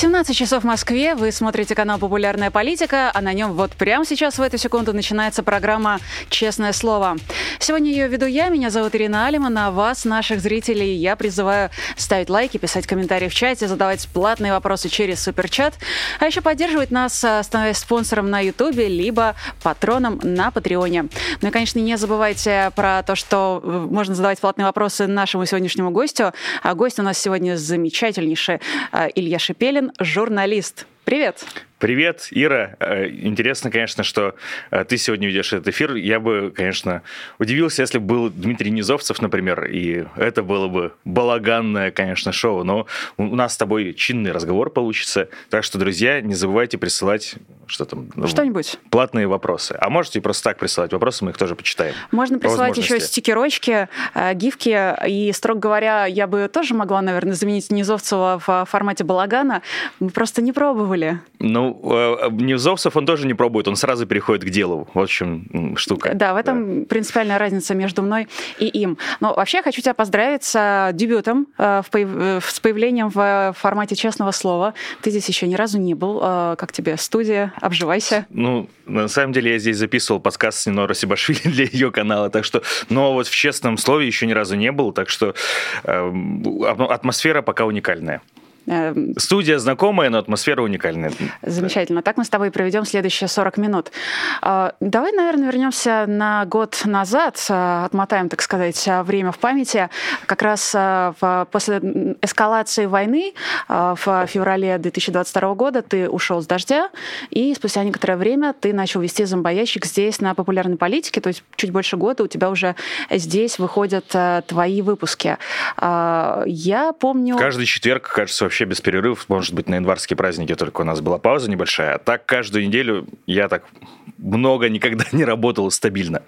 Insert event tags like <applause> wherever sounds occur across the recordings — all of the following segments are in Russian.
17 часов в Москве. Вы смотрите канал «Популярная политика», а на нем вот прямо сейчас в эту секунду начинается программа «Честное слово». Сегодня ее веду я, меня зовут Ирина Алиман, а вас, наших зрителей, я призываю ставить лайки, писать комментарии в чате, задавать платные вопросы через суперчат, а еще поддерживать нас, становясь спонсором на Ютубе, либо патроном на Патреоне. Ну и, конечно, не забывайте про то, что можно задавать платные вопросы нашему сегодняшнему гостю. А гость у нас сегодня замечательнейший а, Илья Журналист. Привет! Привет, Ира. Э, интересно, конечно, что э, ты сегодня ведешь этот эфир. Я бы, конечно, удивился, если бы был Дмитрий Низовцев, например, и это было бы балаганное, конечно, шоу. Но у нас с тобой чинный разговор получится. Так что, друзья, не забывайте присылать что там? Ну, Что-нибудь. Платные вопросы. А можете просто так присылать вопросы, мы их тоже почитаем. Можно присылать еще стикерочки, э, гифки. И, строго говоря, я бы тоже могла, наверное, заменить Низовцева в формате балагана. Мы просто не пробовали. Ну, э, Невзовцев он тоже не пробует, он сразу переходит к делу. Вот в чем штука. Да, в этом да. принципиальная разница между мной и им. Но вообще я хочу тебя поздравить с дебютом, э, э, с появлением в формате честного слова. Ты здесь еще ни разу не был. Как тебе студия? Обживайся. Ну, на самом деле я здесь записывал подкаст с Нино Расибашвили <laughs> для ее канала, так что, но вот в честном слове еще ни разу не был, так что э, атмосфера пока уникальная. Эм, Студия знакомая, но атмосфера уникальная. Замечательно. Так мы с тобой проведем следующие 40 минут. А, давай, наверное, вернемся на год назад, а, отмотаем, так сказать, время в памяти. Как раз а, после эскалации войны в феврале 2022 года ты ушел с дождя, и спустя некоторое время ты начал вести зомбоящик здесь на популярной политике, то есть чуть больше года у тебя уже здесь выходят твои выпуски. Я помню... Каждый четверг, кажется, вообще без перерывов, может быть, на январские праздники только у нас была пауза небольшая. А так каждую неделю я так много никогда не работал стабильно.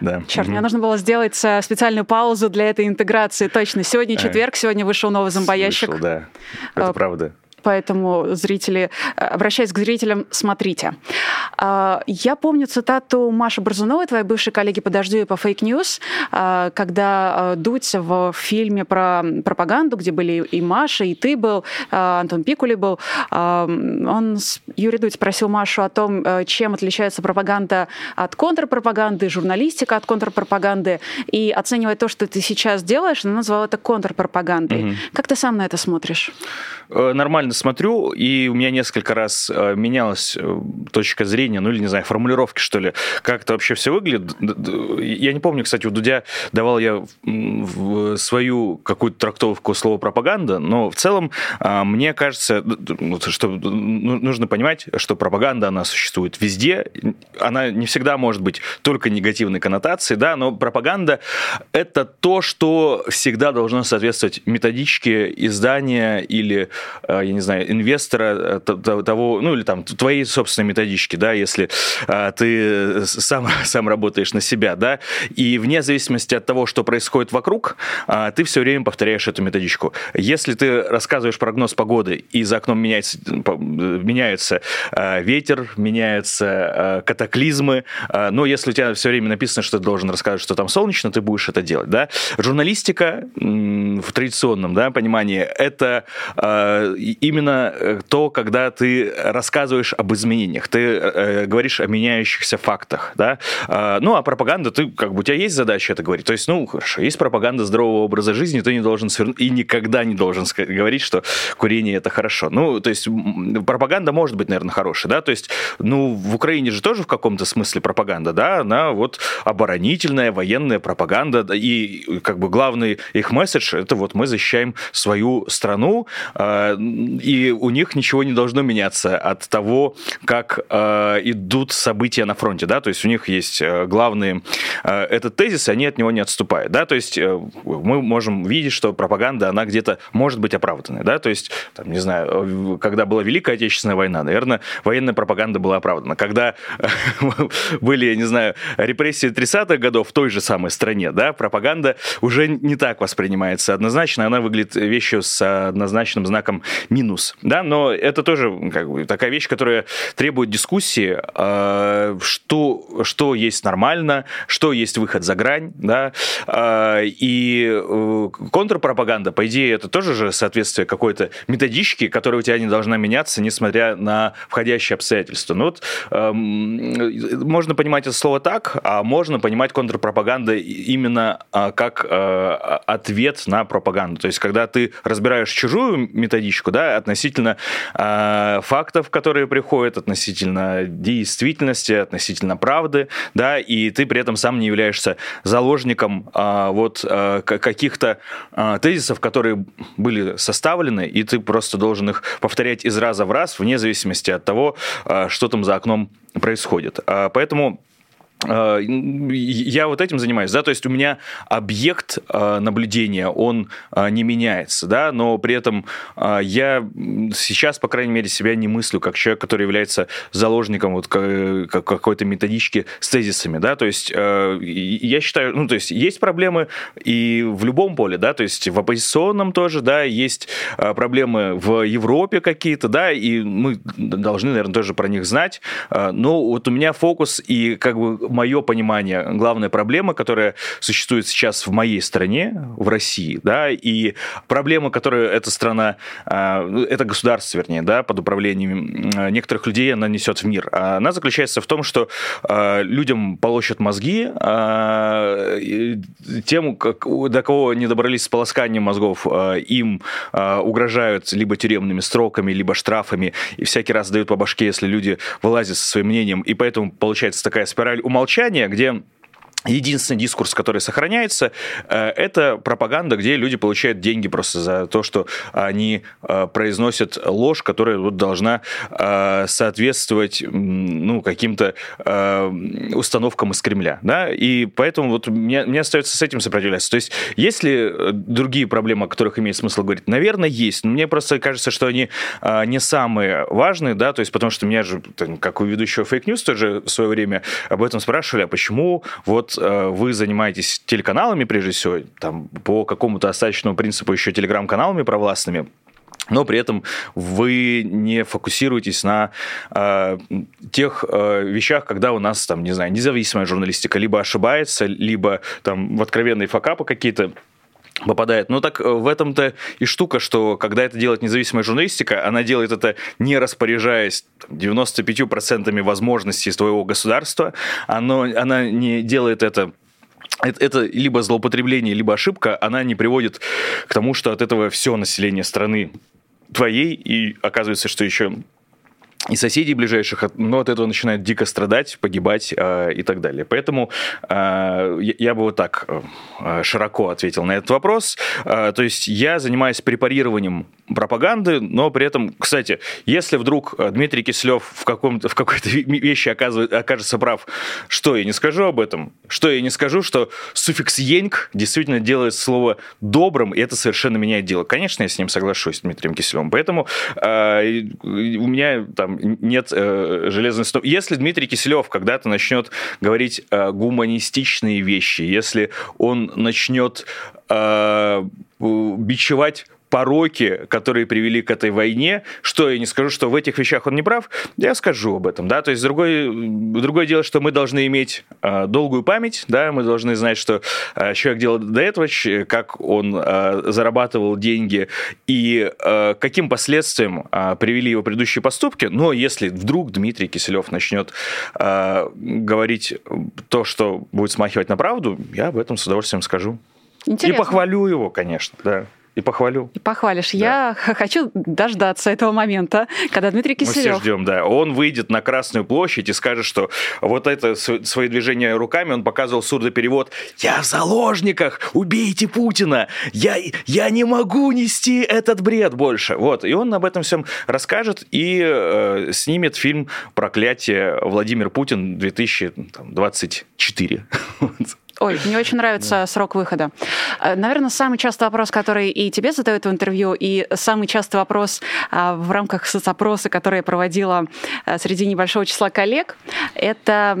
Да. Черт, угу. мне нужно было сделать э, специальную паузу для этой интеграции. Точно. Сегодня четверг, сегодня вышел новый зомбоящик. Вышел, да. Это а, правда. Поэтому зрители, э, обращаясь к зрителям, смотрите. А, я помню цитату Маши Борзуновой, твоей бывшей коллеги по «Дождю» и по «Fake News», а, когда э, Дудь в фильме про пропаганду, где были и Маша, и ты был, Антон Пикули был, он, Юрий Дудь спросил Машу о том, э, чем отличается пропаганда от контрпропаганды, журналистика от контрпропаганды, и оценивая то, что ты сейчас делаешь, она назвала это контрпропагандой. Угу. Как ты сам на это смотришь? Нормально спокойно смотрю, и у меня несколько раз э, менялась э, точка зрения, ну или, не знаю, формулировки, что ли, как это вообще все выглядит. Я не помню, кстати, у Дудя давал я свою какую-то трактовку слова пропаганда, но в целом а, мне кажется, что ну, нужно понимать, что пропаганда, она существует везде, она не всегда может быть только негативной коннотацией, да, но пропаганда — это то, что всегда должно соответствовать методичке издания или, э, я не не знаю, инвестора э, того, ну или там твоей собственной методички, да, если а, ты сам, <laughs> сам работаешь на себя, да, и вне зависимости от того, что происходит вокруг, а, ты все время повторяешь эту методичку. Если ты рассказываешь прогноз погоды, и за окном меняется, меняется а, ветер, меняются а, катаклизмы, а, но если у тебя все время написано, что ты должен рассказывать, что там солнечно, ты будешь это делать, да. Журналистика в традиционном, да, понимании, это а, именно э, то, когда ты рассказываешь об изменениях, ты э, говоришь о меняющихся фактах, да. А, ну, а пропаганда, ты, как бы, у тебя есть задача это говорить. То есть, ну, хорошо, есть пропаганда здорового образа жизни, ты не должен свернуть и никогда не должен говорить, что курение это хорошо. Ну, то есть, пропаганда может быть, наверное, хорошей, да. То есть, ну, в Украине же тоже в каком-то смысле пропаганда, да, она вот оборонительная, военная пропаганда, и как бы главный их месседж это вот мы защищаем свою страну, а, и у них ничего не должно меняться от того, как э, э, идут события на фронте, да, то есть у них есть э, главные э, этот тезис, и они от него не отступают, да, то есть э, мы можем видеть, что пропаганда, она где-то может быть оправданной, да, то есть, там, не знаю, когда была Великая Отечественная война, наверное, военная пропаганда была оправдана. Когда <laughs> были, я не знаю, репрессии 30-х годов в той же самой стране, да, пропаганда уже не так воспринимается однозначно, она выглядит вещью с однозначным знаком минус, да, но это тоже как бы такая вещь, которая требует дискуссии, а, что, что есть нормально, что есть выход за грань, да, а, и э, контрпропаганда, по идее, это тоже же соответствие какой-то методички, которая у тебя не должна меняться, несмотря на входящие обстоятельства. Ну вот эм, можно понимать это слово так, а можно понимать контрпропаганда именно а, как э, ответ на пропаганду. То есть, когда ты разбираешь чужую методичку, да, относительно э, фактов, которые приходят, относительно действительности, относительно правды, да, и ты при этом сам не являешься заложником э, вот э, каких-то э, тезисов, которые были составлены, и ты просто должен их повторять из раза в раз, вне зависимости от того, э, что там за окном происходит. Поэтому Э, я вот этим занимаюсь, да, то есть у меня объект э, наблюдения, он э, не меняется, да, но при этом я сейчас, по крайней мере, себя не мыслю как человек, который является заложником вот какой-то методички с тезисами, да, то есть я считаю, ну, то есть есть проблемы и в любом поле, да, то есть в оппозиционном тоже, да, есть проблемы в Европе какие-то, да, и мы должны, наверное, тоже про них знать, но вот у меня фокус и как бы мое понимание, главная проблема, которая существует сейчас в моей стране, в России, да, и проблема, которую эта страна, а, это государство, вернее, да, под управлением а, некоторых людей она несет в мир. Она заключается в том, что а, людям полощут мозги, тем, как, до кого не добрались с полосканием мозгов, им угрожают либо тюремными строками, либо штрафами, и всякий раз дают по башке, если люди вылазят со своим мнением, и поэтому получается такая спираль умолчания, умолчания, где Единственный дискурс, который сохраняется, э, это пропаганда, где люди получают деньги просто за то, что они э, произносят ложь, которая вот должна э, соответствовать ну, каким-то установкам из Кремля. Да? И поэтому вот мне, мне остается с этим сопротивляться. То есть есть ли другие проблемы, о которых имеет смысл говорить? Наверное, есть. Но мне просто кажется, что они не самые важные, да, то есть потому что меня же, как у ведущего Fake News тоже в свое время об этом спрашивали, а почему вот Э, вы занимаетесь телеканалами, прежде всего, там, по какому-то остаточному принципу еще телеграм-каналами провластными, но при этом вы не фокусируетесь на э, тех э, вещах, когда у нас, там, не знаю, независимая журналистика либо ошибается, либо там в откровенные факапы какие-то попадает. Но так э, в этом-то и штука, что когда это делает независимая журналистика, она делает это не распоряжаясь 95% возможностей своего государства, оно, она не делает это это, либо злоупотребление, либо ошибка, она не приводит к тому, что от этого все население страны твоей, и оказывается, что еще и соседей ближайших, но от этого начинают дико страдать, погибать э, и так далее. Поэтому э, я, бы вот так э, широко ответил на этот вопрос. Э, то есть я занимаюсь препарированием пропаганды, но при этом, кстати, если вдруг Дмитрий Киселев в, каком-то, в какой-то вещи оказывает, окажется прав, что я не скажу об этом? Что я не скажу, что суффикс «еньк» действительно делает слово добрым, и это совершенно меняет дело. Конечно, я с ним соглашусь, с Дмитрием Киселевым. Поэтому э, у меня там там нет э, железной стопы. Если Дмитрий Киселев когда-то начнет говорить э, гуманистичные вещи, если он начнет э, бичевать пороки, которые привели к этой войне, что я не скажу, что в этих вещах он не прав, я скажу об этом, да, то есть другое, другое дело, что мы должны иметь э, долгую память, да, мы должны знать, что э, человек делал до этого, как он э, зарабатывал деньги и э, каким последствиям э, привели его предыдущие поступки, но если вдруг Дмитрий Киселев начнет э, говорить то, что будет смахивать на правду, я об этом с удовольствием скажу. Интересно. И похвалю его, конечно, да. И похвалю. И похвалишь. Да. Я хочу дождаться этого момента, когда Дмитрий Киселев... Мы все ждем, да. Он выйдет на Красную площадь и скажет, что вот это свои движения руками, он показывал сурдоперевод «Я в заложниках! Убейте Путина! Я, я не могу нести этот бред больше!» Вот, и он об этом всем расскажет и э, снимет фильм «Проклятие Владимир Путин 2024». <laughs> Ой, мне очень нравится да. срок выхода. Э, Наверное, самый частый вопрос, который и тебе задают в интервью, и самый частый вопрос а, в рамках соцопроса, который я проводила э, среди небольшого числа коллег, это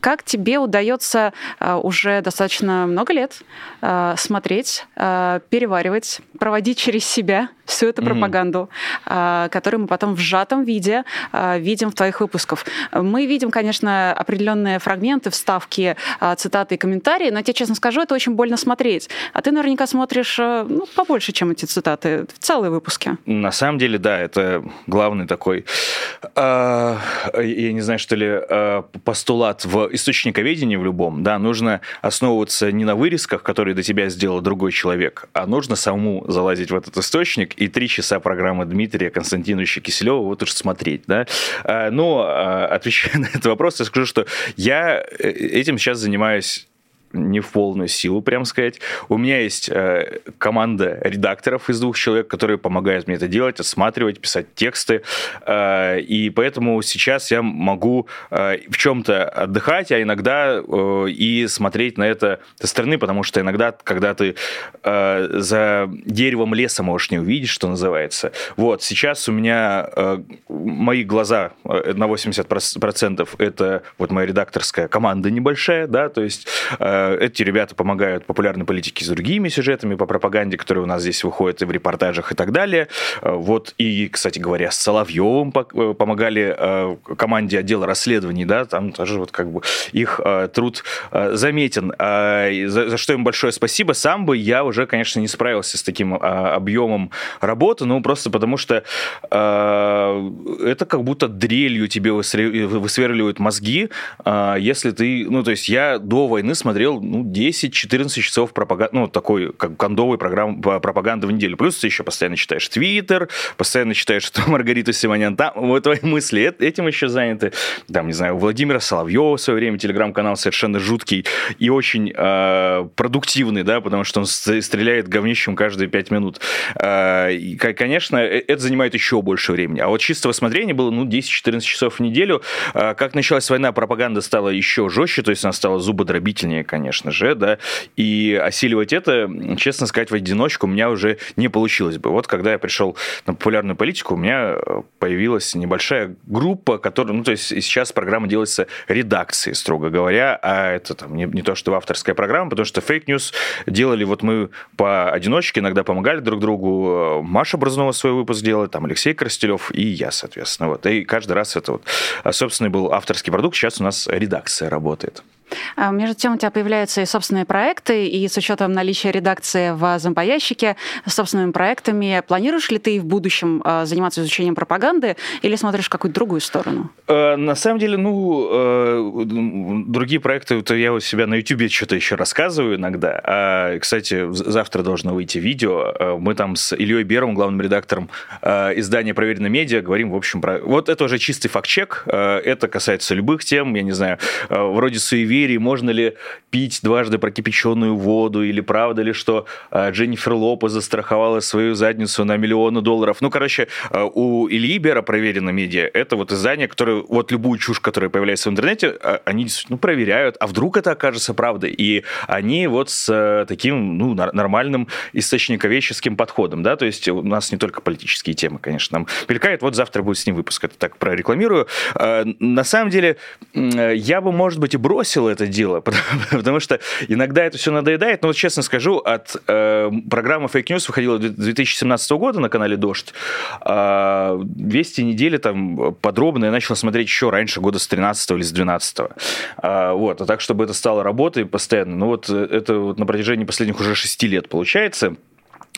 как тебе удается э, уже достаточно много лет смотреть, переваривать, проводить через себя всю эту пропаганду, mm-hmm. которую мы потом в сжатом виде видим в твоих выпусках. Мы видим, конечно, определенные фрагменты, вставки, цитаты цитаты и комментарии, но я тебе честно скажу, это очень больно смотреть. А ты наверняка смотришь э, ну, побольше, чем эти цитаты, в целые выпуски. На самом деле, да, это главный такой, э, я не знаю, что ли, э, постулат в источниковедении в любом, да, нужно основываться не на вырезках, которые до тебя сделал другой человек, а нужно самому залазить в этот источник и три часа программы Дмитрия Константиновича Киселева вот уж смотреть, да. Э, но, э, отвечая <laughs> на этот вопрос, я скажу, что я э, этим сейчас занимаюсь не в полную силу, прям сказать. У меня есть э, команда редакторов из двух человек, которые помогают мне это делать, осматривать, писать тексты. Э, и поэтому сейчас я могу э, в чем-то отдыхать, а иногда э, и смотреть на это со стороны, потому что иногда, когда ты э, за деревом леса можешь не увидеть, что называется. Вот, сейчас у меня э, мои глаза э, на 80% это вот моя редакторская команда небольшая, да, то есть э, эти ребята помогают популярной политике с другими сюжетами по пропаганде, которые у нас здесь выходят и в репортажах и так далее. Э, вот и, кстати говоря, с Соловьевым э, помогали э, команде отдела расследований, да, там тоже вот как бы их труд заметен. А, за, за что им большое спасибо. Сам бы я уже, конечно, не справился с таким объемом работы, ну просто потому что это как будто дрелью тебе высверливают мозги, если ты, ну то есть я до войны смотрел смотрел ну, 10-14 часов пропаганды, ну, такой как кондовой программы пропаганды в неделю. Плюс ты еще постоянно читаешь Твиттер, постоянно читаешь, что Маргарита Симонян там, вот твои мысли этим еще заняты. Там, не знаю, у Владимира Соловьева в свое время телеграм-канал совершенно жуткий и очень э, продуктивный, да, потому что он стреляет говнищем каждые 5 минут. Э, и, конечно, это занимает еще больше времени. А вот чистого смотрения было, ну, 10-14 часов в неделю. Э, как началась война, пропаганда стала еще жестче, то есть она стала зубодробительнее, конечно конечно же, да, и осиливать это, честно сказать, в одиночку у меня уже не получилось бы. Вот когда я пришел на популярную политику, у меня э, появилась небольшая группа, которая, ну, то есть сейчас программа делается редакцией, строго говоря, а это там не, не то, что авторская программа, потому что Fake News делали вот мы поодиночке, иногда помогали друг другу. Маша Бразнова свой выпуск делала, там Алексей Коростелев и я, соответственно. Вот. И каждый раз это вот собственный был авторский продукт, сейчас у нас редакция работает. А между тем у тебя появляются и собственные проекты, и с учетом наличия редакции в зомбоящике, с собственными проектами, планируешь ли ты в будущем а, заниматься изучением пропаганды или смотришь какую-то другую сторону? Э, на самом деле, ну, э, другие проекты, то я у себя на YouTube что-то еще рассказываю иногда. А, кстати, завтра должно выйти видео. Э, мы там с Ильей Бером, главным редактором издания «Проверено медиа», говорим, в общем, про... Вот это уже чистый факт-чек. Это касается любых тем, я не знаю, вроде суеверий, доверии, можно ли пить дважды прокипяченную воду, или правда ли, что а, Дженнифер Лопес застраховала свою задницу на миллионы долларов. Ну, короче, а, у Ильи Бера проверено медиа. Это вот издание, которое, вот любую чушь, которая появляется в интернете, а, они ну, проверяют, а вдруг это окажется правдой. И они вот с таким, ну, нормальным источниковедческим подходом, да, то есть у нас не только политические темы, конечно, нам мелькает, вот завтра будет с ним выпуск, это так прорекламирую. На самом деле, я бы, может быть, и бросил это дело, потому, <laughs> потому что иногда это все надоедает. Но вот честно скажу, от э, программы Fake News выходила 2017 года на канале Дождь. Э, Вести недели там подробно я начал смотреть еще раньше, года с 13 или с 12. Э, вот, а так, чтобы это стало работой постоянно. Ну вот э, это вот на протяжении последних уже 6 лет получается.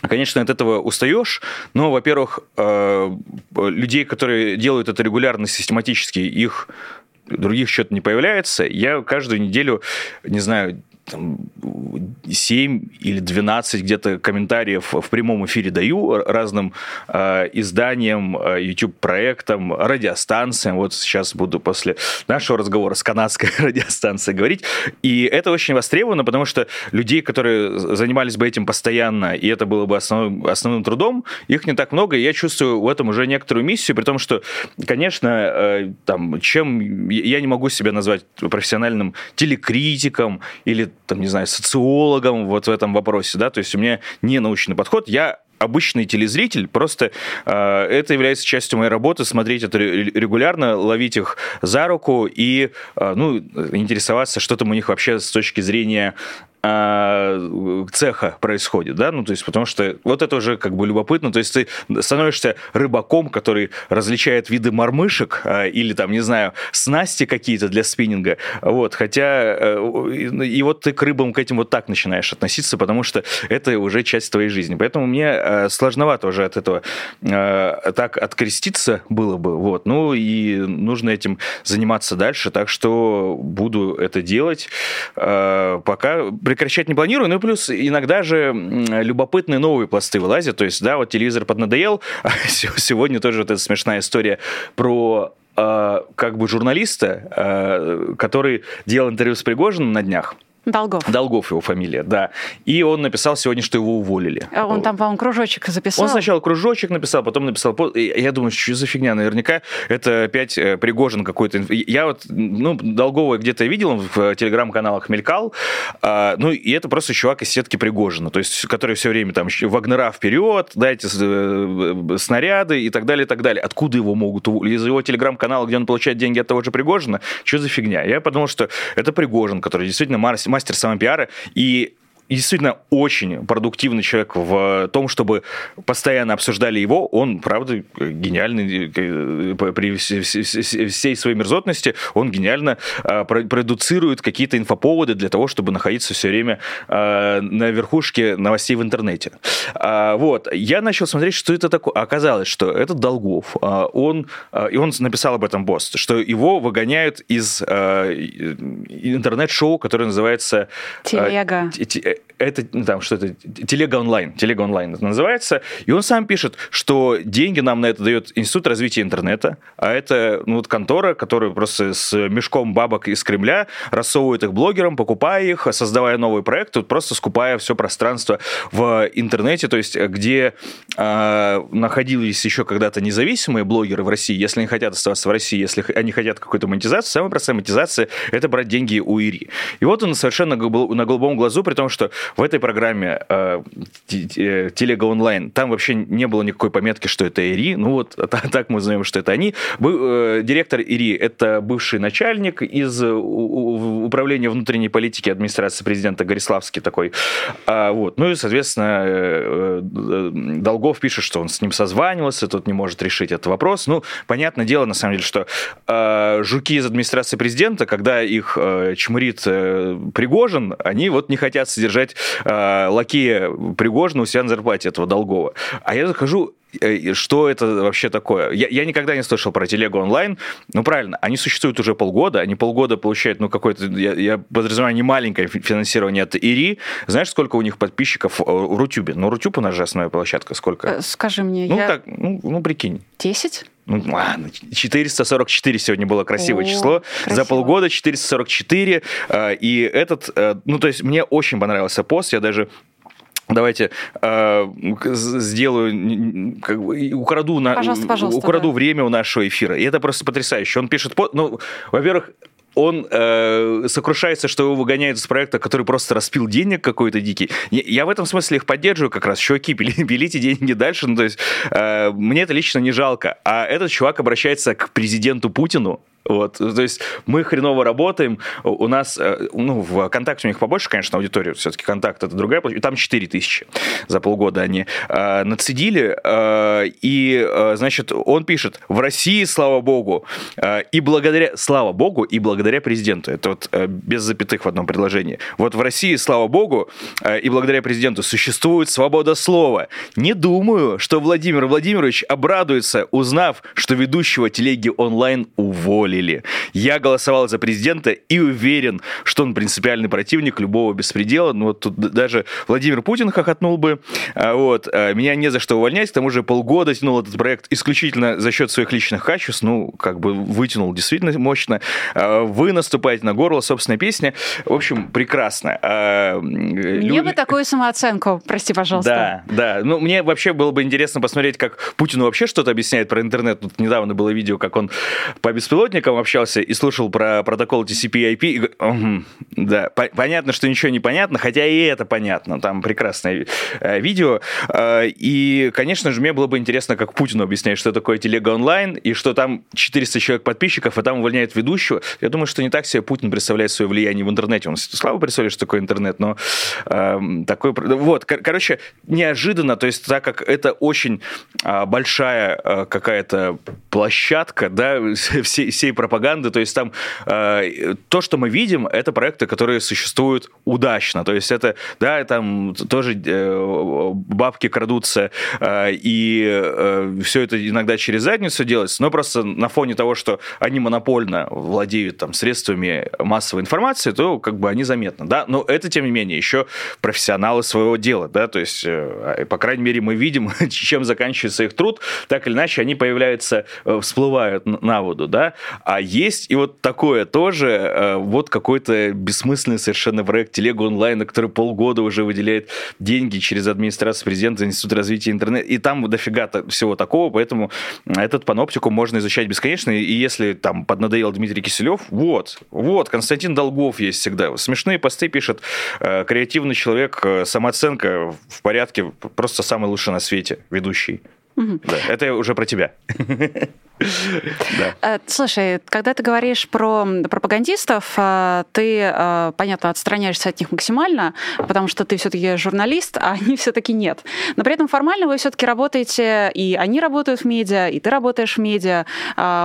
Конечно, от этого устаешь, но, во-первых, э, людей, которые делают это регулярно, систематически, их других что-то не появляется. Я каждую неделю, не знаю, там, 7 или 12 где-то комментариев в прямом эфире даю разным э, изданиям, YouTube-проектам, радиостанциям. Вот сейчас буду после нашего разговора с канадской <laughs> радиостанцией говорить. И это очень востребовано, потому что людей, которые занимались бы этим постоянно, и это было бы основным, основным трудом, их не так много, и я чувствую в этом уже некоторую миссию, при том, что, конечно, э, там, чем я не могу себя назвать профессиональным телекритиком или, там, не знаю, социологом вот в этом вопросе, да, то есть у меня не научный подход, я обычный телезритель, просто э, это является частью моей работы, смотреть это регулярно, ловить их за руку и э, ну, интересоваться, что там у них вообще с точки зрения а, цеха происходит, да, ну, то есть, потому что вот это уже как бы любопытно, то есть ты становишься рыбаком, который различает виды мормышек а, или там, не знаю, снасти какие-то для спиннинга, вот, хотя э, и вот ты к рыбам к этим вот так начинаешь относиться, потому что это уже часть твоей жизни, поэтому мне э, сложновато уже от этого э, так откреститься было бы, вот, ну, и нужно этим заниматься дальше, так что буду это делать, пока прекращать не планирую, ну и плюс иногда же любопытные новые пласты вылазят, то есть, да, вот телевизор поднадоел, <laughs> а сегодня тоже вот эта смешная история про а, как бы журналиста, а, который делал интервью с Пригожиным на днях, Долгов. Долгов его фамилия, да. И он написал сегодня, что его уволили. А он там, по-моему, кружочек записал. Он сначала кружочек написал, потом написал... Я думаю, что за фигня? Наверняка это опять э, Пригожин какой-то... Я вот, ну, Долгова где-то видел, в телеграм-каналах мелькал. А, ну, и это просто чувак из сетки Пригожина, то есть, который все время там Вагнера вперед, дайте э, снаряды и так далее, и так далее. Откуда его могут уволить? Из его телеграм-канала, где он получает деньги от того же Пригожина? Что за фигня? Я подумал, что это Пригожин, который действительно Марс мастер самопиара, и действительно очень продуктивный человек в том, чтобы постоянно обсуждали его. Он, правда, гениальный э, при всей своей мерзотности. Он гениально а, продуцирует какие-то инфоповоды для того, чтобы находиться все время а, на верхушке новостей в интернете. А, вот. Я начал смотреть, что это такое. Оказалось, что это Долгов. Он, и он написал об этом пост, что его выгоняют из интернет-шоу, которое называется... Телега это ну, там что-то телега онлайн, телега онлайн это называется, и он сам пишет, что деньги нам на это дает Институт развития интернета, а это ну, вот контора, которая просто с мешком бабок из Кремля рассовывает их блогерам, покупая их, создавая новый проект, вот просто скупая все пространство в интернете, то есть где э, находились еще когда-то независимые блогеры в России, если они хотят оставаться в России, если они хотят какую-то монетизацию, самая простая монетизация – это брать деньги у ИРИ. И вот он совершенно на голубом глазу, при том, что в этой программе э, Телега онлайн, там вообще не было никакой пометки, что это ИРИ. Ну вот <laughs> так мы знаем, что это они. Э, директор ИРИ – это бывший начальник из управления внутренней политики администрации президента Гориславский такой. А, вот. Ну и, соответственно, э, Долгов пишет, что он с ним созванивался, тот не может решить этот вопрос. Ну, понятное дело, на самом деле, что жуки из администрации президента, когда их чмурит Пригожин, они вот не хотят содержать э, лакея Пригожина у себя на зарплате этого долгого. А я захожу, э, что это вообще такое? Я, я никогда не слышал про телегу онлайн. Ну, правильно, они существуют уже полгода, они полгода получают, ну, какое-то, я, я подразумеваю, не маленькое финансирование от ИРИ. Знаешь, сколько у них подписчиков в Рутюбе? Ну, Рутюб у нас же основная площадка, сколько? Э, скажи мне, ну, я... так, ну, ну, прикинь. Десять? Ну, ладно, 444 сегодня было красивое О, число. Красиво. За полгода 444. Э, и этот, э, ну, то есть мне очень понравился пост. Я даже Давайте э, сделаю, как бы, украду, на, пожалуйста, пожалуйста, украду да. время у нашего эфира. И это просто потрясающе. Он пишет, ну, во-первых, он э, сокрушается, что его выгоняют из проекта, который просто распил денег какой-то дикий. Я в этом смысле их поддерживаю как раз. Чуваки, <laughs> пилите деньги дальше. Ну, то есть э, мне это лично не жалко. А этот чувак обращается к президенту Путину, вот, то есть мы хреново работаем, у нас, э, ну, в ВКонтакте у них побольше, конечно, аудитория, все-таки контакт это другая, там 4 тысячи за полгода они э, нацедили, э, и, э, значит, он пишет, в России, слава богу, э, и благодаря, слава богу, и благодаря президенту, это вот э, без запятых в одном предложении, вот в России, слава богу, э, и благодаря президенту существует свобода слова. Не думаю, что Владимир Владимирович обрадуется, узнав, что ведущего телеги онлайн уволили уволили. Я голосовал за президента и уверен, что он принципиальный противник любого беспредела. Ну, вот тут даже Владимир Путин хохотнул бы. А, вот. А, меня не за что увольнять. К тому же полгода тянул этот проект исключительно за счет своих личных качеств. Ну, как бы вытянул действительно мощно. А, вы наступаете на горло собственной песни. В общем, прекрасно. Мне Люди... бы такую самооценку, прости, пожалуйста. Да, да. Ну, мне вообще было бы интересно посмотреть, как Путин вообще что-то объясняет про интернет. Тут недавно было видео, как он по беспилотникам общался и слушал про протокол TCP/IP. И... Угу, да, понятно, что ничего не понятно, хотя и это понятно. Там прекрасное э, видео. Э, и, конечно же, мне было бы интересно, как Путину объяснять, что такое телега онлайн, и что там 400 человек подписчиков, а там увольняют ведущего. Я думаю, что не так себе Путин представляет свое влияние в интернете. Он слабо представляет, что такое интернет, но э, такой... Вот, короче, неожиданно, то есть так как это очень э, большая э, какая-то площадка, да, <laughs> всей, всей пропаганды, то есть там э, то, что мы видим, это проекты, которые существуют удачно, то есть это, да, там тоже э, бабки крадутся, э, и э, все это иногда через задницу делается, но просто на фоне того, что они монопольно владеют там средствами массовой информации, то как бы они заметны, да, но это, тем не менее, еще профессионалы своего дела, да, то есть, э, по крайней мере, мы видим, <laughs> чем заканчивается их труд, так или иначе они появляются, э, всплывают на воду, да, а есть и вот такое тоже, э, вот какой-то бессмысленный совершенно проект телега онлайн, который полгода уже выделяет деньги через администрацию президента, Институт развития интернета, и там дофига всего такого, поэтому этот паноптику можно изучать бесконечно, и если там поднадоел Дмитрий Киселев, вот, вот, Константин Долгов есть всегда, смешные посты пишет, э, креативный человек, э, самооценка в порядке, просто самый лучший на свете ведущий. Угу. Да, это уже про тебя. Э, слушай, когда ты говоришь про пропагандистов, э, ты, э, понятно, отстраняешься от них максимально, потому что ты все-таки журналист, а они <laughs> все-таки нет. Но при этом формально вы все-таки работаете, и они работают в медиа, и ты работаешь в медиа.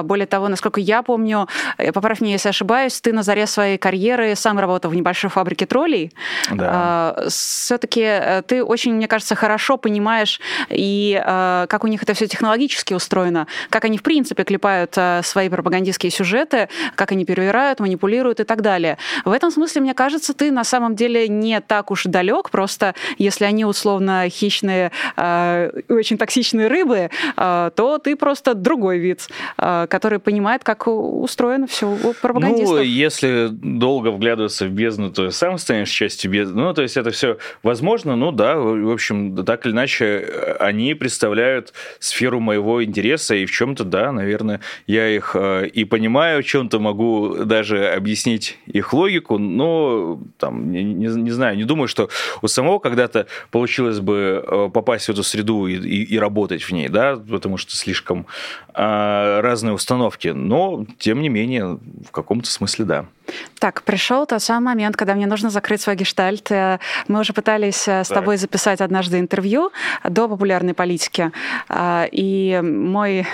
Более того, насколько я помню, поправь меня, если ошибаюсь, ты на заре своей карьеры сам работал в небольшой фабрике троллей. Да. Все-таки ты очень, мне кажется, хорошо понимаешь и как у них это все технологически устроено, как они в принципе принципе клепают э, свои пропагандистские сюжеты, как они перевирают, манипулируют и так далее. В этом смысле, мне кажется, ты на самом деле не так уж далек, просто если они условно хищные, э, очень токсичные рыбы, э, то ты просто другой вид, который понимает, как устроено все у пропагандистов. Ну, если долго вглядываться в бездну, то сам станешь частью бездны. Ну, то есть это все возможно, ну да, в общем, так или иначе, они представляют сферу моего интереса, и в чем-то, да, наверное, я их э, и понимаю, в чем-то могу даже объяснить их логику, но там, не, не, не знаю, не думаю, что у самого когда-то получилось бы э, попасть в эту среду и, и, и работать в ней, да, потому что слишком а, разные установки, но, тем не менее, в каком-то смысле, да. Так, пришел тот самый момент, когда мне нужно закрыть свой гештальт. Мы уже пытались с так. тобой записать однажды интервью до популярной политики. И мой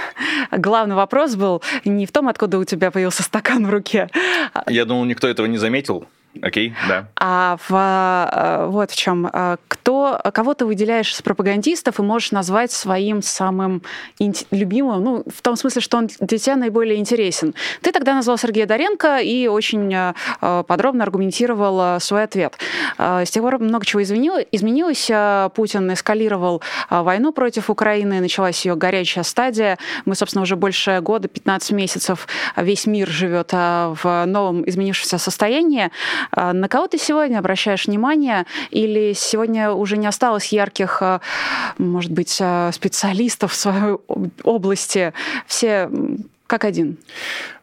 главный вопрос был не в том, откуда у тебя появился стакан в руке. Я думал, никто этого не заметил. Окей, okay, да. А в, э, вот в чем. Э, кто, кого ты выделяешь из пропагандистов и можешь назвать своим самым любимым, ну, в том смысле, что он для тебя наиболее интересен. Ты тогда назвал Сергея Доренко и очень э, подробно аргументировал свой ответ. С тех пор много чего изменилось. Путин эскалировал войну против Украины, началась ее горячая стадия. Мы, собственно, уже больше года, 15 месяцев, весь мир живет в новом изменившемся состоянии. А на кого ты сегодня обращаешь внимание? Или сегодня уже не осталось ярких, а, может быть, а, специалистов в своей области? Все как один?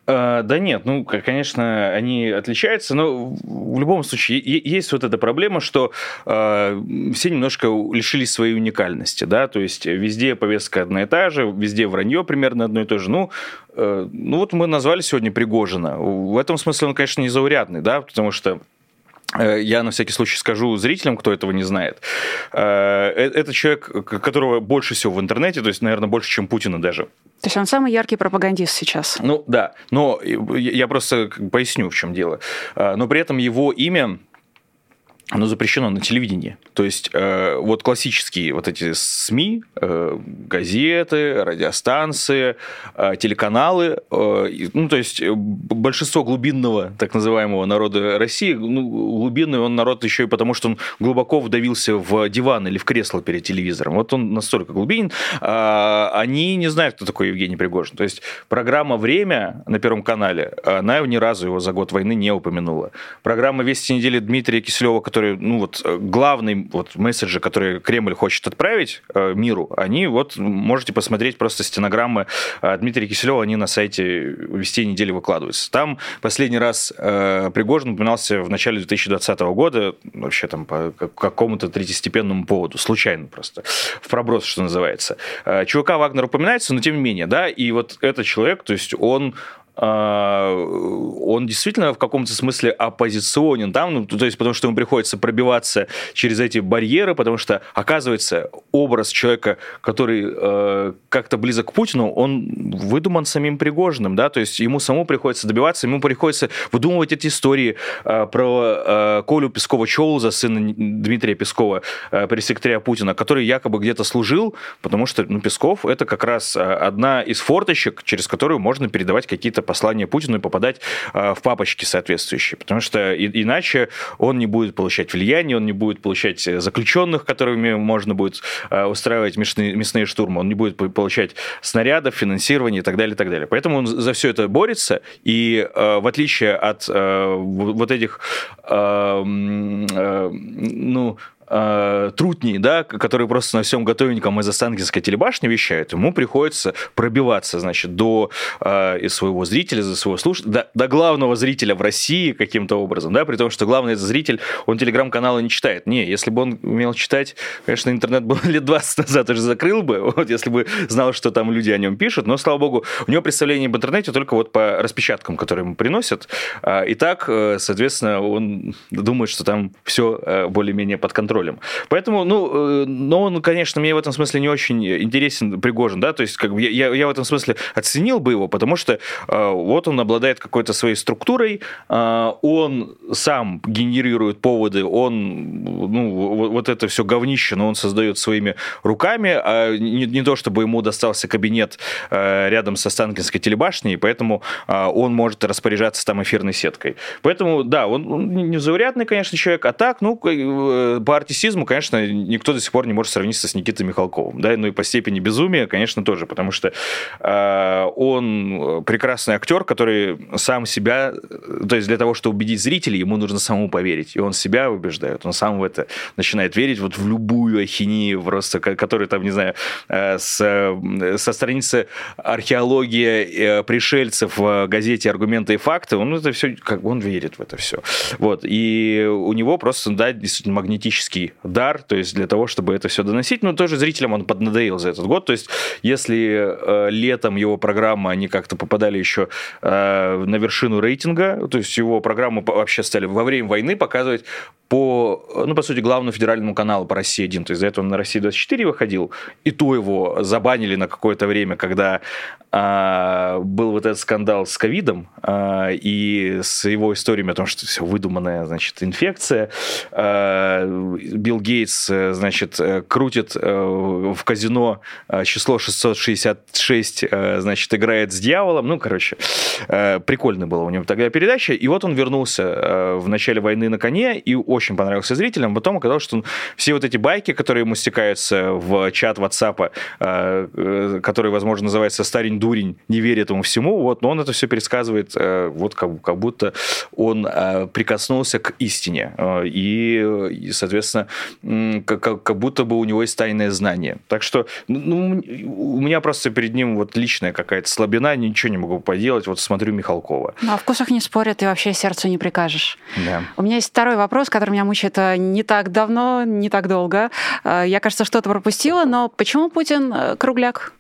Да нет, ну, конечно, они отличаются, но в любом случае есть вот эта проблема, что э, все немножко лишились своей уникальности, да, то есть везде повестка одна и та же, везде вранье примерно одно и то же. Ну, э, ну вот мы назвали сегодня Пригожина. В этом смысле он, конечно, незаурядный, да, потому что я на всякий случай скажу зрителям, кто этого не знает. Э, э, это человек, которого больше всего в интернете, то есть, наверное, больше, чем Путина даже. То есть он самый яркий пропагандист сейчас. Ну да, но я просто поясню, в чем дело. Но при этом его имя оно запрещено на телевидении. То есть э, вот классические вот эти СМИ, э, газеты, радиостанции, э, телеканалы, э, ну то есть большинство глубинного так называемого народа России, ну глубинный он народ еще и потому, что он глубоко вдавился в диван или в кресло перед телевизором. Вот он настолько глубинен. Э, они не знают, кто такой Евгений Пригожин. То есть программа «Время» на Первом канале, она ни разу его за год войны не упомянула. Программа «Вести недели» Дмитрия Киселева, который которые, ну вот, э, главный вот месседжи, которые Кремль хочет отправить э, миру, они вот, можете посмотреть просто стенограммы э, Дмитрия Киселева, они на сайте «Вести недели» выкладываются. Там последний раз э, Пригожин упоминался в начале 2020 года, вообще там по какому-то третьестепенному поводу, случайно просто, в проброс, что называется. Э, ЧВК Вагнер упоминается, но тем не менее, да, и вот этот человек, то есть он он действительно в каком-то смысле оппозиционен там, ну, то есть потому что ему приходится пробиваться через эти барьеры, потому что оказывается образ человека, который э, как-то близок к Путину, он выдуман самим Пригожиным, да, то есть ему самому приходится добиваться, ему приходится выдумывать эти истории э, про э, Колю Пескова-Чоуза, сына Дмитрия Пескова, э, пресс-секретаря Путина, который якобы где-то служил, потому что ну, Песков это как раз э, одна из форточек, через которую можно передавать какие-то это послание Путину и попадать а, в папочки соответствующие, потому что иначе он не будет получать влияние, он не будет получать заключенных, которыми можно будет а, устраивать мясные, мясные штурмы, он не будет получать снарядов, финансирование и так далее, и так далее. Поэтому он за все это борется, и а, в отличие от вот этих ну, э, трутней, да, которые просто на всем готовеньком из Останкинской телебашни вещают, ему приходится пробиваться, значит, до э, своего зрителя, за своего слушателя, до, до главного зрителя в России каким-то образом, да, при том, что главный зритель, он телеграм-каналы не читает. Не, если бы он умел читать, конечно, интернет был <laughs> лет 20 назад уже закрыл бы, <laughs> вот, если бы знал, что там люди о нем пишут, но, слава богу, у него представление об интернете только вот по распечаткам, которые ему приносят, а, и так, э, соответственно, он думает, что там все э, более-менее под контролем контролем. Поэтому, ну, э, но он, конечно, мне в этом смысле не очень интересен Пригожин, да, то есть как бы я, я в этом смысле оценил бы его, потому что э, вот он обладает какой-то своей структурой, э, он сам генерирует поводы, он, ну, вот это все говнище, но он создает своими руками, а не, не то, чтобы ему достался кабинет рядом со Станкинской телебашней, поэтому он может распоряжаться там эфирной сеткой. Поэтому, да, он, он не заурядный, конечно, человек, а так, ну, партия артистизму, конечно, никто до сих пор не может сравниться с Никитой Михалковым. Да? Ну и по степени безумия, конечно, тоже, потому что э, он прекрасный актер, который сам себя, то есть для того, чтобы убедить зрителей, ему нужно самому поверить. И он себя убеждает, он сам в это начинает верить, вот в любую ахинею просто, которая там, не знаю, э, с, со страницы археология э, пришельцев в газете «Аргументы и факты», он это все, как бы он верит в это все. Вот. И у него просто, да, действительно магнетический актерский дар, то есть для того, чтобы это все доносить. Но тоже зрителям он поднадоел за этот год. То есть если э, летом его программы, они как-то попадали еще э, на вершину рейтинга, то есть его программу вообще стали во время войны показывать по, ну, по сути, главному федеральному каналу по России 1. То есть за это он на России 24 выходил, и то его забанили на какое-то время, когда а, был вот этот скандал с ковидом а, и с его историями о том, что все выдуманная, значит, инфекция. А, Билл Гейтс, значит, крутит в казино число 666, значит, играет с дьяволом. Ну, короче, прикольно было у него тогда передача. И вот он вернулся в начале войны на коне и очень понравился зрителям. Потом оказалось, что все вот эти байки, которые ему стекаются в чат WhatsApp, э, который, возможно, называется «Старень дурень», не верит этому всему, вот, но он это все пересказывает, э, вот как, как будто он э, прикоснулся к истине. И, и соответственно, как, как будто бы у него есть тайное знание. Так что ну, у меня просто перед ним вот личная какая-то слабина, ничего не могу поделать. Вот смотрю Михалкова. Ну, о вкусах не спорят, и вообще сердцу не прикажешь. Да. У меня есть второй вопрос, который меня мучает э, не так давно, не так долго. Э, я, кажется, что-то пропустила, но почему Путин э, кругляк?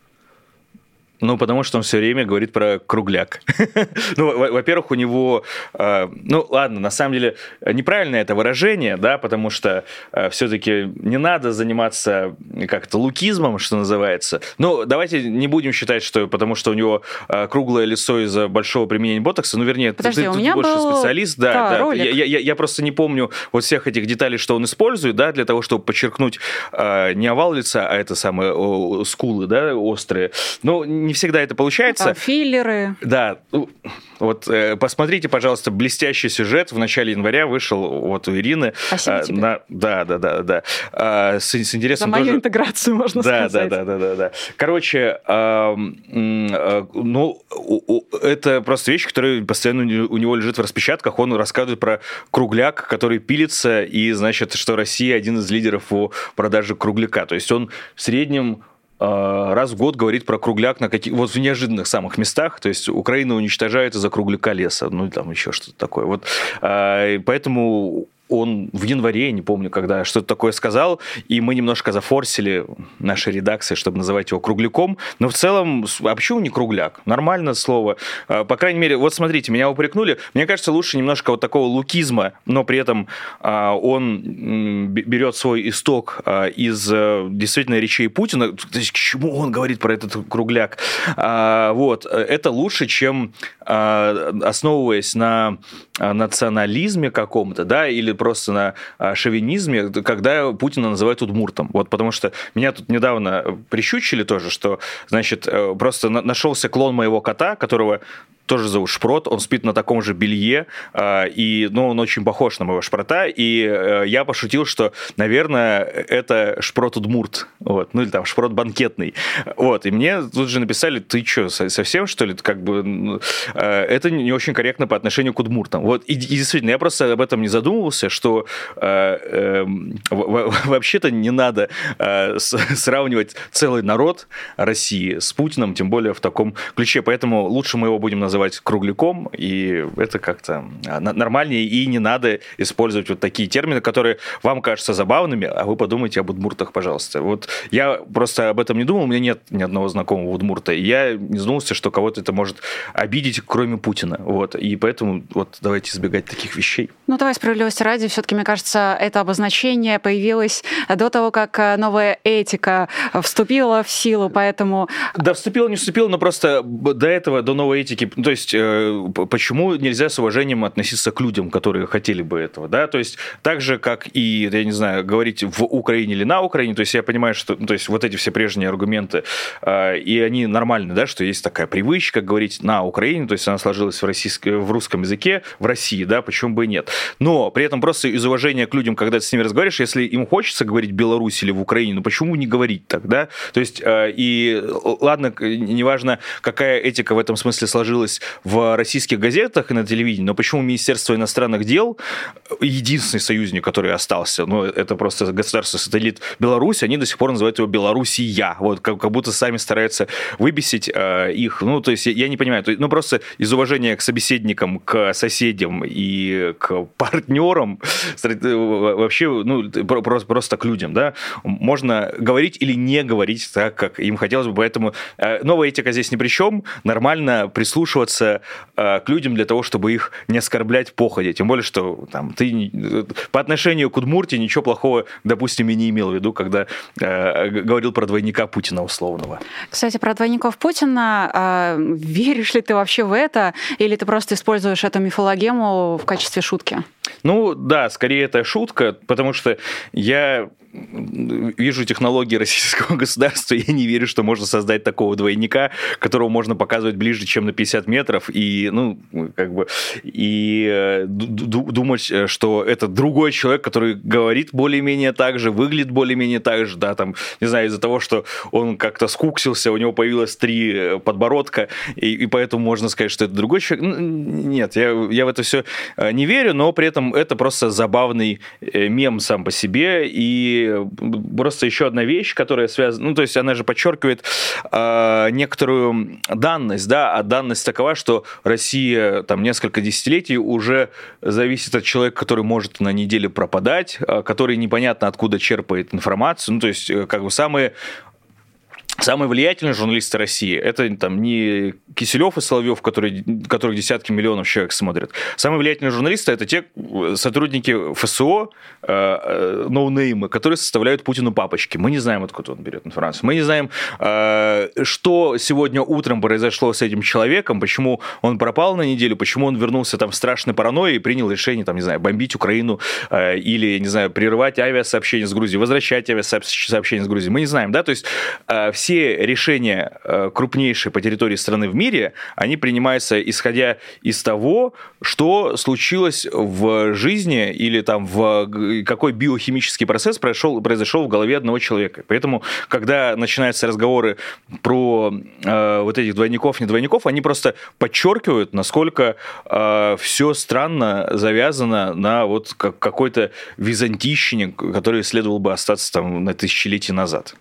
Ну, потому что он все время говорит про кругляк. <laughs> ну, во-первых, у него... Э, ну, ладно, на самом деле, неправильное это выражение, да, потому что э, все-таки не надо заниматься как-то лукизмом, что называется. Ну, давайте не будем считать, что потому что у него э, круглое лицо из-за большого применения ботокса, ну, вернее, Подожди, ты, у ты меня больше был... специалист, да, да, да. Ролик. Я, я, я просто не помню вот всех этих деталей, что он использует, да, для того, чтобы подчеркнуть э, не овал лица, а это самое о, скулы, да, острые. Но не всегда это получается. Там филлеры. Да, ну, вот э, посмотрите, пожалуйста, блестящий сюжет в начале января вышел вот у Ирины. Спасибо А, тебе. на- да, да, да, да. А, с, с За интересом мою тоже. интеграцию, можно Да, сказать. да, да, да, да, да. Короче, а, ну, это просто вещь, которая постоянно у не- него лежит в распечатках. Он рассказывает про кругляк, который пилится, и, значит, что Россия один из лидеров по продаже кругляка. То есть он в среднем раз в год говорит про кругляк на каких вот в неожиданных самых местах, то есть Украина уничтожает из-за кругляка леса, ну там еще что-то такое. Вот и поэтому он в январе, не помню, когда что-то такое сказал, и мы немножко зафорсили нашей редакции, чтобы называть его кругляком. Но в целом, а почему не кругляк? Нормальное слово. А, По крайней мере, вот смотрите, меня упрекнули. Мне кажется, лучше немножко вот такого лукизма, но при этом а, он берет свой исток а, из э, действительно речей Путина. То есть к чему он говорит про этот кругляк? Вот. Это лучше, чем основываясь на национализме каком-то, да, или просто на а, шовинизме, когда Путина называют удмуртом. Вот потому что меня тут недавно прищучили тоже, что, значит, э, просто на- нашелся клон моего кота, которого тоже зовут Шпрот, он спит на таком же белье, а, и, ну, он очень похож на моего Шпрота, и э, я пошутил, что, наверное, это Шпрот Удмурт, вот, ну, или там Шпрот банкетный, вот, и мне тут же написали, ты что, совсем, что ли, как бы, э, это не очень корректно по отношению к удмуртам, вот, и, и действительно, я просто об этом не задумывался, что э, эм, вообще-то не надо сравнивать целый народ России с Путиным, тем более в таком ключе, поэтому лучше мы его будем называть кругляком, и это как-то а, нормальнее, и не надо использовать вот такие термины, которые вам кажутся забавными, а вы подумайте об удмуртах, пожалуйста. Вот я просто об этом не думал, у меня нет ни одного знакомого удмурта, и я не задумался, что кого-то это может обидеть, кроме Путина, вот, и поэтому вот давайте избегать таких вещей. Ну, давай справедливости ради, все-таки, мне кажется, это обозначение появилось до того, как э, новая этика вступила в силу, поэтому Да, вступил, не вступил, но просто до этого, до новой этики, ну, то есть э, почему нельзя с уважением относиться к людям, которые хотели бы этого, да, то есть так же, как и, я не знаю, говорить в Украине или на Украине, то есть я понимаю, что, ну, то есть вот эти все прежние аргументы, э, и они нормальны, да, что есть такая привычка говорить на Украине, то есть она сложилась в, российск- в русском языке, в России, да, почему бы и нет. Но при этом просто из уважения к людям, когда ты с ними разговариваешь, если им хочется говорить в Беларуси или в Украине, ну почему не говорить так, да? То есть, э, и э, ладно, неважно, какая этика в этом смысле сложилась в российских газетах и на телевидении, но почему Министерство иностранных дел, единственный союзник, который остался, ну, это просто государство-сателлит Беларуси, они до сих пор называют его Белоруссия, вот, как, как будто сами стараются выбесить э, их, ну, то есть, я, не понимаю, то ну, просто из уважения к собеседникам, к соседям и к партнерам, <laughs> э, вообще, ну, про- просто, просто к людям, да, можно говорить или не говорить так, как им хотелось бы, поэтому э, новая этика здесь ни при чем, нормально прислушиваться э, к людям для того, чтобы их не оскорблять походе, тем более, что там ты э, по отношению к Удмуртии ничего плохого, допустим, и не имел в виду, когда э, говорил про двойника Путина условного. Кстати, про двойников Путина. а, веришь ли ты вообще в это? Или ты просто используешь эту мифологему в качестве шутки? Ну да, скорее это шутка, потому что я вижу технологии российского <laughs> государства, я не верю, что можно создать такого двойника, которого можно показывать ближе, чем на 50 метров, и, ну, как бы, и э, ду- ду- думать, э, что это другой человек, который говорит более-менее так же, выглядит более-менее так же, да, там, не знаю, из-за того, что он как-то скуксился, у него появилось три э, подбородка, и, и поэтому можно сказать, что это другой человек. Нет, я, я в это все не верю, но при этом это просто забавный э, мем сам по себе, и просто еще одна вещь, которая связана, ну, то есть она же подчеркивает э, некоторую данность, да, а данность такова, что Россия там несколько десятилетий уже зависит от человека, который может на неделе пропадать, э, который непонятно откуда черпает информацию, ну, то есть э, как бы самые Самые влиятельные журналисты России – это там не Киселев и Соловьев, которые, которых десятки миллионов человек смотрят. Самые влиятельные журналисты – это те сотрудники ФСО, э, э, ноунеймы, которые составляют Путину папочки. Мы не знаем, откуда он берет информацию. Мы не знаем, э, что сегодня утром произошло с этим человеком, почему он пропал на неделю, почему он вернулся там в страшной паранойи и принял решение, там, не знаю, бомбить Украину или, не знаю, прерывать авиасообщение с Грузией, возвращать авиасообщение с Грузией. Мы не знаем, да, то есть все все решения э, крупнейшие по территории страны в мире, они принимаются исходя из того, что случилось в жизни или там в какой биохимический процесс произошел, произошел в голове одного человека. Поэтому, когда начинаются разговоры про э, вот этих двойников, не двойников, они просто подчеркивают, насколько э, все странно завязано на вот какой-то византийщине, который следовало бы остаться там на тысячелетие назад.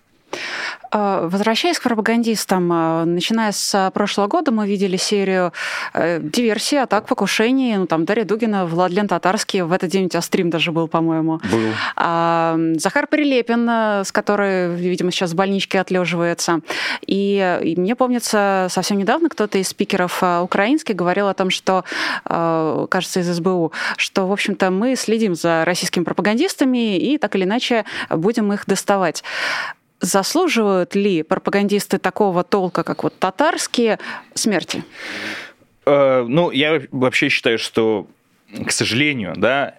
А, возвращаясь к пропагандистам, а, начиная с прошлого года мы видели серию э, диверсий, атак, покушений. Ну, там Дарья Дугина, Владлен Татарский. В этот день у тебя стрим даже был, по-моему. Был. А, Захар Прилепин, э, с которой, видимо, сейчас в больничке отлеживается. И, и мне помнится, совсем недавно кто-то из спикеров э, украинских говорил о том, что, кажется, из СБУ, что, в общем-то, мы следим за российскими пропагандистами и так или иначе будем их доставать. Заслуживают ли пропагандисты такого толка, как вот татарские, смерти? Э, ну, я вообще считаю, что к сожалению, да,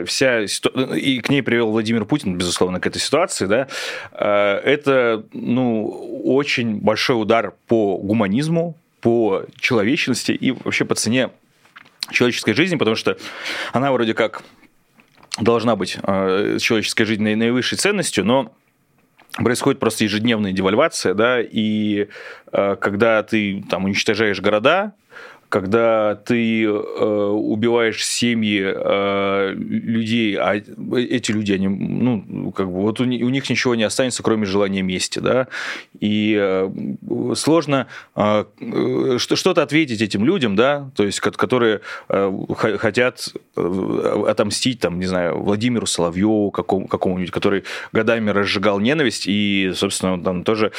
э, вся и к ней привел Владимир Путин, безусловно, к этой ситуации, да, э, это, ну, очень большой удар по гуманизму, по человечности и вообще по цене человеческой жизни, потому что она вроде как должна быть человеческой жизнь наивысшей ценностью, но происходит просто ежедневная девальвация, да, и э, когда ты там уничтожаешь города, когда ты э, убиваешь семьи э, людей, а эти люди, они, ну, как бы, вот у, у них ничего не останется, кроме желания мести, да, и э, сложно э, что-то ответить этим людям, да, то есть, которые э, хотят э, отомстить, там, не знаю, Владимиру Соловьеву какому, какому-нибудь, который годами разжигал ненависть и, собственно, он там тоже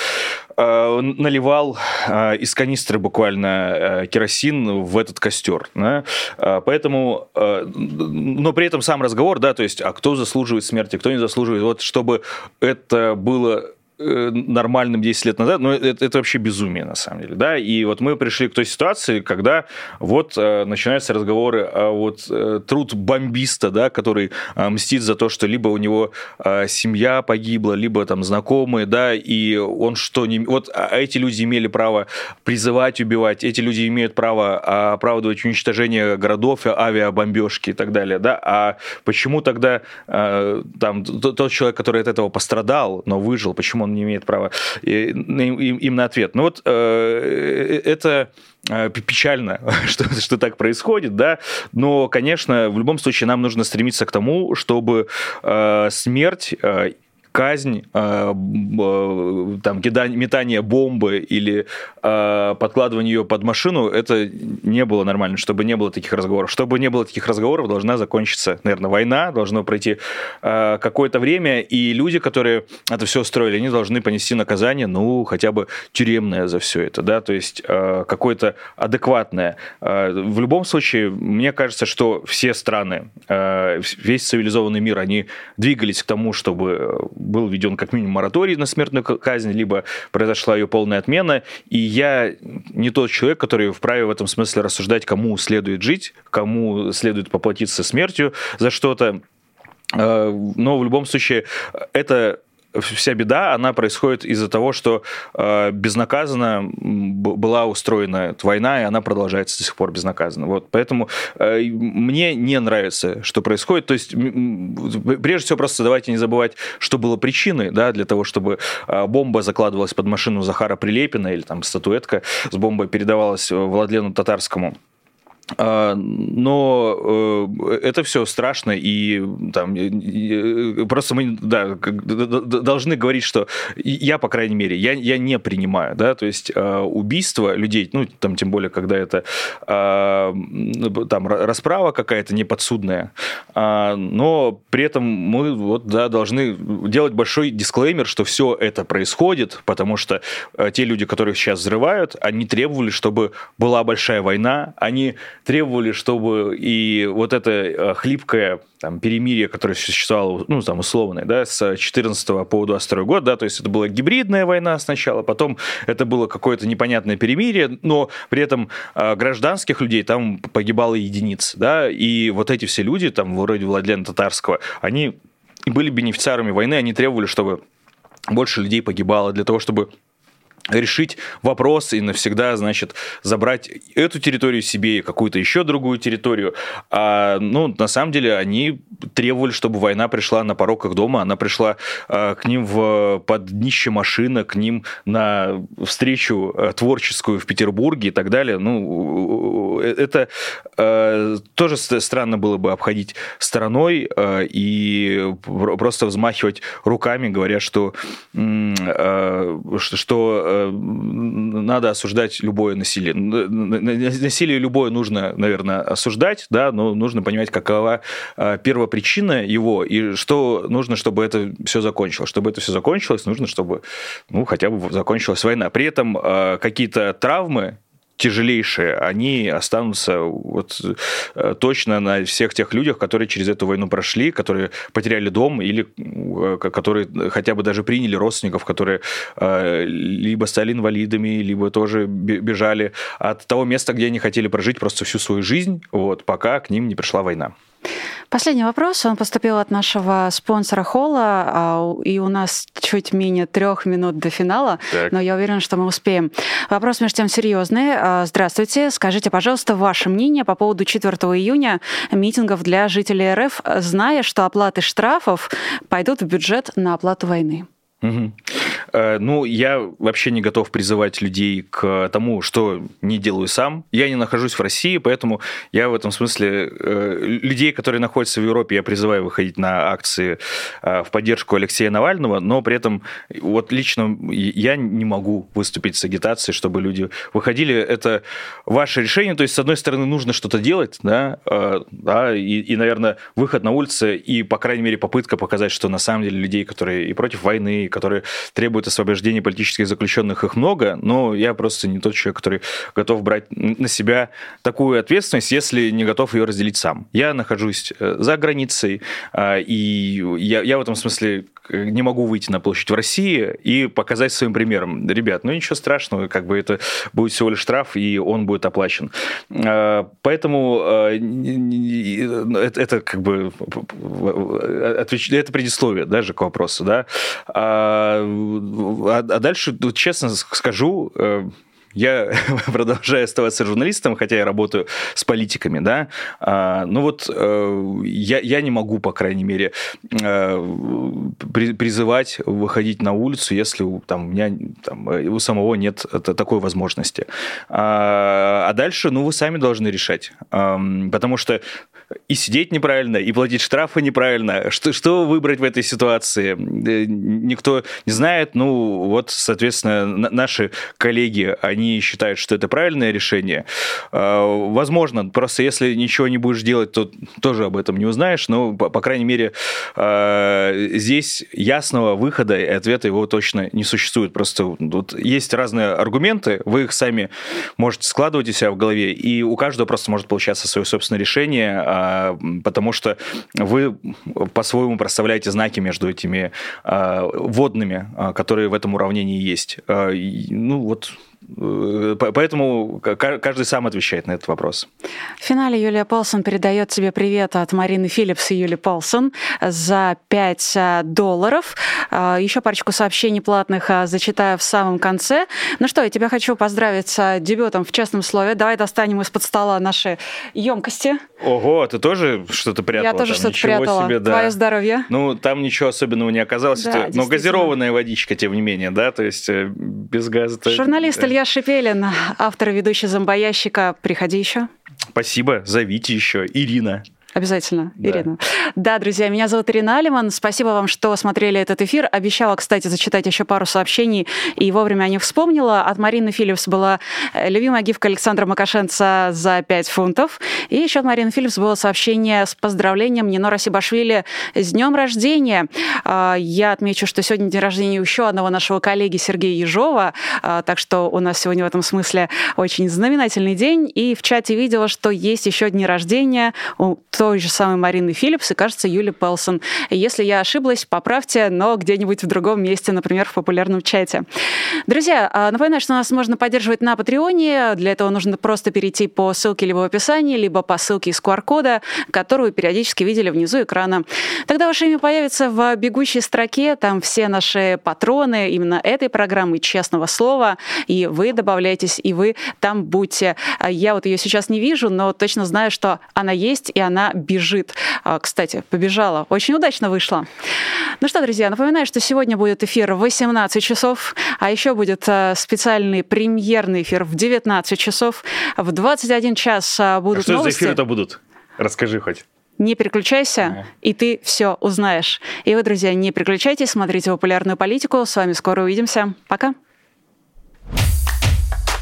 наливал э, из канистры буквально э, керосин в этот костер. Да? Поэтому, но при этом сам разговор, да, то есть, а кто заслуживает смерти, кто не заслуживает, вот чтобы это было Э, нормальным 10 лет назад, но это, это вообще безумие на самом деле, да, и вот мы пришли к той ситуации, когда вот э, начинаются разговоры о вот э, труд бомбиста, да, который э, мстит за то, что либо у него э, семья погибла, либо там знакомые, да, и он что, не... вот а, а эти люди имели право призывать убивать, эти люди имеют право оправдывать уничтожение городов, авиабомбежки и так далее, да, а почему тогда э, там тот человек, который от этого пострадал, но выжил, почему он не имеет права им на ответ. Ну вот э, э, это э, печально, <laughs> что, что так происходит, да, но, конечно, в любом случае нам нужно стремиться к тому, чтобы смерть казнь, э, там, метание бомбы или э, подкладывание ее под машину, это не было нормально, чтобы не было таких разговоров. Чтобы не было таких разговоров, должна закончиться, наверное, война, должно пройти какое-то время, и люди, которые это все устроили, они должны понести наказание, ну, хотя бы тюремное за все это, да, то есть какое-то адекватное. В любом случае, мне кажется, что все страны, весь цивилизованный мир, они двигались к тому, чтобы был введен как минимум мораторий на смертную казнь, либо произошла ее полная отмена. И я не тот человек, который вправе в этом смысле рассуждать, кому следует жить, кому следует поплатиться смертью за что-то. Э, но в любом случае это вся беда, она происходит из-за того, что э, безнаказанно была устроена война, и она продолжается до сих пор безнаказанно. Вот, поэтому э, мне не нравится, что происходит. То есть, прежде всего, просто давайте не забывать, что было причиной да, для того, чтобы э, бомба закладывалась под машину Захара Прилепина или там статуэтка с бомбой передавалась Владлену Татарскому. А, но э, это все страшно, и там просто мы да, должны говорить, что я, по крайней мере, я, я не принимаю, да, то есть а, убийство людей, ну, там, тем более, когда это а, там расправа какая-то неподсудная, но при этом мы вот, да, должны делать большой дисклеймер, что все это происходит, потому что те люди, которых сейчас взрывают, они требовали, чтобы была большая война, они требовали, чтобы и вот это э, хлипкое там, перемирие, которое существовало, ну, там, условное, да, с 14 по 22 год, да, то есть это была гибридная война сначала, потом это было какое-то непонятное перемирие, но при этом э, гражданских людей там погибало единиц, да, и вот эти все люди, там, вроде Владлена Татарского, они были бенефициарами войны, они требовали, чтобы больше людей погибало для того, чтобы решить вопрос и навсегда, значит, забрать эту территорию себе и какую-то еще другую территорию. А, ну, на самом деле, они требовали, чтобы война пришла на порог их дома, она пришла а, к ним в, под днище машина, к ним на встречу а, творческую в Петербурге и так далее. Ну, э, это а, тоже странно было бы обходить стороной а, и просто взмахивать руками, говоря, что, а, что надо осуждать любое насилие. Насилие любое нужно, наверное, осуждать, да, но нужно понимать, какова э, первопричина его и что нужно, чтобы это все закончилось. Чтобы это все закончилось, нужно, чтобы ну, хотя бы закончилась война. При этом э, какие-то травмы тяжелейшие, они останутся вот э, точно на всех тех людях, которые через эту войну прошли, которые потеряли дом или э, которые хотя бы даже приняли родственников, которые э, либо стали инвалидами, либо тоже бежали от того места, где они хотели прожить просто всю свою жизнь, вот, пока к ним не пришла война. Последний вопрос. Он поступил от нашего спонсора Холла, а, и у нас чуть менее трех минут до финала, так. но я уверена, что мы успеем. Вопрос, между тем, серьезный. А, здравствуйте. Скажите, пожалуйста, ваше мнение по поводу 4 июня митингов для жителей РФ, зная, что оплаты штрафов пойдут в бюджет на оплату войны. Угу. Ну, я вообще не готов призывать людей к тому, что не делаю сам. Я не нахожусь в России, поэтому я в этом смысле э, людей, которые находятся в Европе, я призываю выходить на акции э, в поддержку Алексея Навального, но при этом вот лично я не могу выступить с агитацией, чтобы люди выходили. Это ваше решение. То есть, с одной стороны, нужно что-то делать, да, да и, и, наверное, выход на улицы и, по крайней мере, попытка показать, что на самом деле людей, которые и против войны, которые требуют освобождения политических заключенных, их много, но я просто не тот человек, который готов брать на себя такую ответственность, если не готов ее разделить сам. Я нахожусь э, за границей, а, и я, я в этом смысле не могу выйти на площадь в России и показать своим примером. Ребят, ну ничего страшного, как бы это будет всего лишь штраф, и он будет оплачен. А, поэтому а, это, это как бы это предисловие даже к вопросу, да. А, а дальше, честно скажу, э, я <laughs> продолжаю оставаться журналистом, хотя я работаю с политиками, да, а, ну вот э, я, я не могу, по крайней мере, э, призывать выходить на улицу, если там, у меня там, у самого нет такой возможности. А, а дальше, ну, вы сами должны решать, потому что и сидеть неправильно, и платить штрафы неправильно. Что, что выбрать в этой ситуации? Э, никто не знает. Ну, вот, соответственно, наши коллеги, они считают, что это правильное решение. А, возможно, просто если ничего не будешь делать, то тоже об этом не узнаешь. Но, по, по крайней мере, а, здесь ясного выхода и ответа его точно не существует. Просто вот есть разные аргументы, вы их сами можете складывать у себя в голове, и у каждого просто может получаться свое собственное решение, а, потому что вы по-своему проставляете знаки между этими водными, которые в этом уравнении есть. Ну вот поэтому каждый сам отвечает на этот вопрос. В финале Юлия Полсон передает тебе привет от Марины Филлипс и Юли Полсон за 5 э, долларов. Э, Еще парочку сообщений платных зачитаю в самом конце. Ну что, я тебя хочу поздравить с дебютом в честном слове. Давай достанем из-под стола наши емкости. Ого, ты тоже что-то прятала? Я тоже что-то прятала. Себе, да. Твое здоровье. Ну, там ничего особенного не оказалось. Да, Но газированная водичка, тем не менее, да? То есть без газа... Журналист Илья Шипелин, автор и ведущий зомбоящика. Приходи еще. Спасибо, зовите еще. Ирина. Обязательно, да. Ирина. Да, друзья, меня зовут Ирина Алиман. Спасибо вам, что смотрели этот эфир. Обещала, кстати, зачитать еще пару сообщений, и вовремя о них вспомнила. От Марины Филлипс была э, любимая гифка Александра Макашенца за 5 фунтов. И еще от Марины Филлипс было сообщение с поздравлением Нино Сибашвили с днем рождения. А, я отмечу, что сегодня день рождения еще одного нашего коллеги Сергея Ежова, а, так что у нас сегодня в этом смысле очень знаменательный день. И в чате видела, что есть еще дни рождения у той же самой Марины Филлипс и, кажется, Юли Пелсон. Если я ошиблась, поправьте, но где-нибудь в другом месте, например, в популярном чате. Друзья, а, напоминаю, что нас можно поддерживать на Патреоне. Для этого нужно просто перейти по ссылке либо в описании, либо по ссылке из QR-кода, которую периодически видели внизу экрана. Тогда ваше имя появится в бегущей строке, там все наши патроны именно этой программы «Честного слова», и вы добавляетесь, и вы там будьте. Я вот ее сейчас не вижу, но точно знаю, что она есть, и она бежит. А, кстати, побежала. Очень удачно вышла. Ну что, друзья, напоминаю, что сегодня будет эфир в 18 часов, а еще будет а, специальный премьерный эфир в 19 часов. В 21 час а, будут а что новости. за эфиры-то будут? Расскажи хоть. Не переключайся, и ты все узнаешь. И вы, друзья, не переключайтесь, смотрите популярную политику. С вами скоро увидимся. Пока.